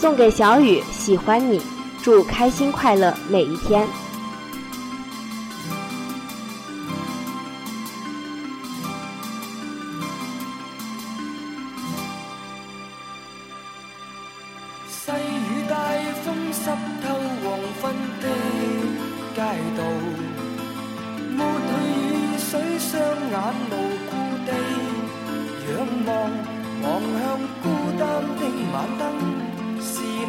送给小雨，喜欢你，祝开心快乐每一天。细雨大风湿透黄昏的街道，抹去雨水，双眼无故地仰望，望向孤单的晚灯，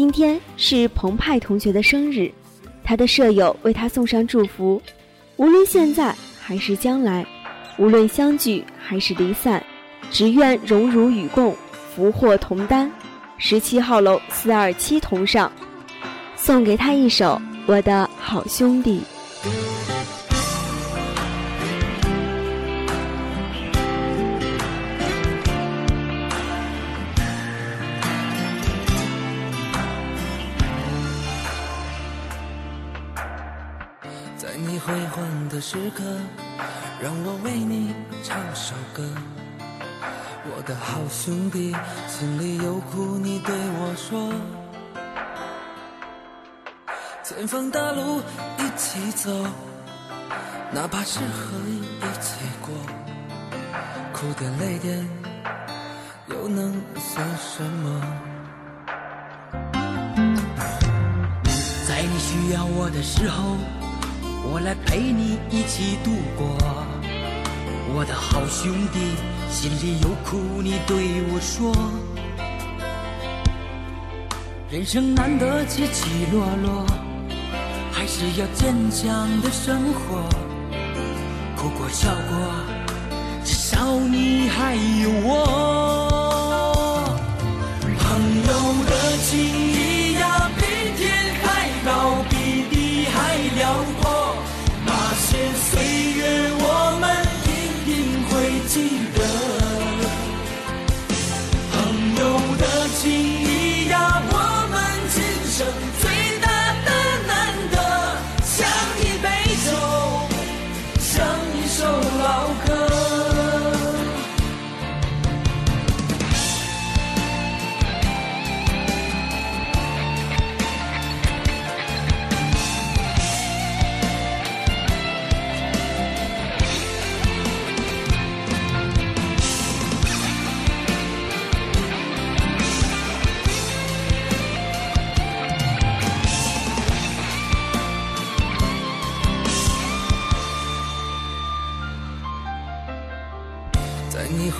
今天是澎湃同学的生日，他的舍友为他送上祝福。无论现在还是将来，无论相聚还是离散，只愿荣辱与共，福祸同担。十七号楼四二七同上，送给他一首《我的好兄弟》。在你辉煌的时刻，让我为你唱首歌。我的好兄弟，心里有苦你对我说。前方大路一起走，哪怕是河一起过，苦点累点又能算什么？在你需要我的时候，我来陪你一起度过。我的好兄弟，心里有苦你对我说。人生难得起起落落，还是要坚强的生活。哭过笑过，至少你还有我。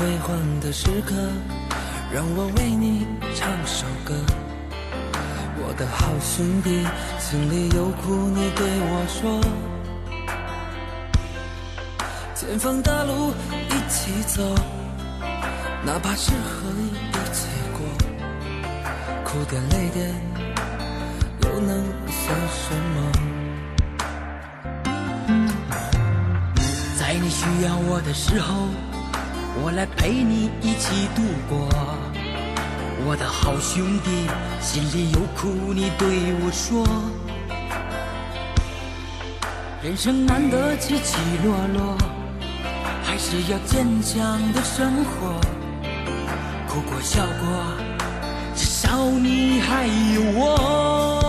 辉煌的时刻，让我为你唱首歌。我的好兄弟，心里有苦你对我说。前方大路一起走，哪怕是河一起过，苦点泪点又能算什么？在你需要我的时候，我来陪你一起度过。我的好兄弟，心里有苦你对我说。人生难得起起落落，还是要坚强的生活。哭过笑过，至少你还有我。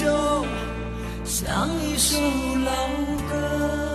就。像一首老歌。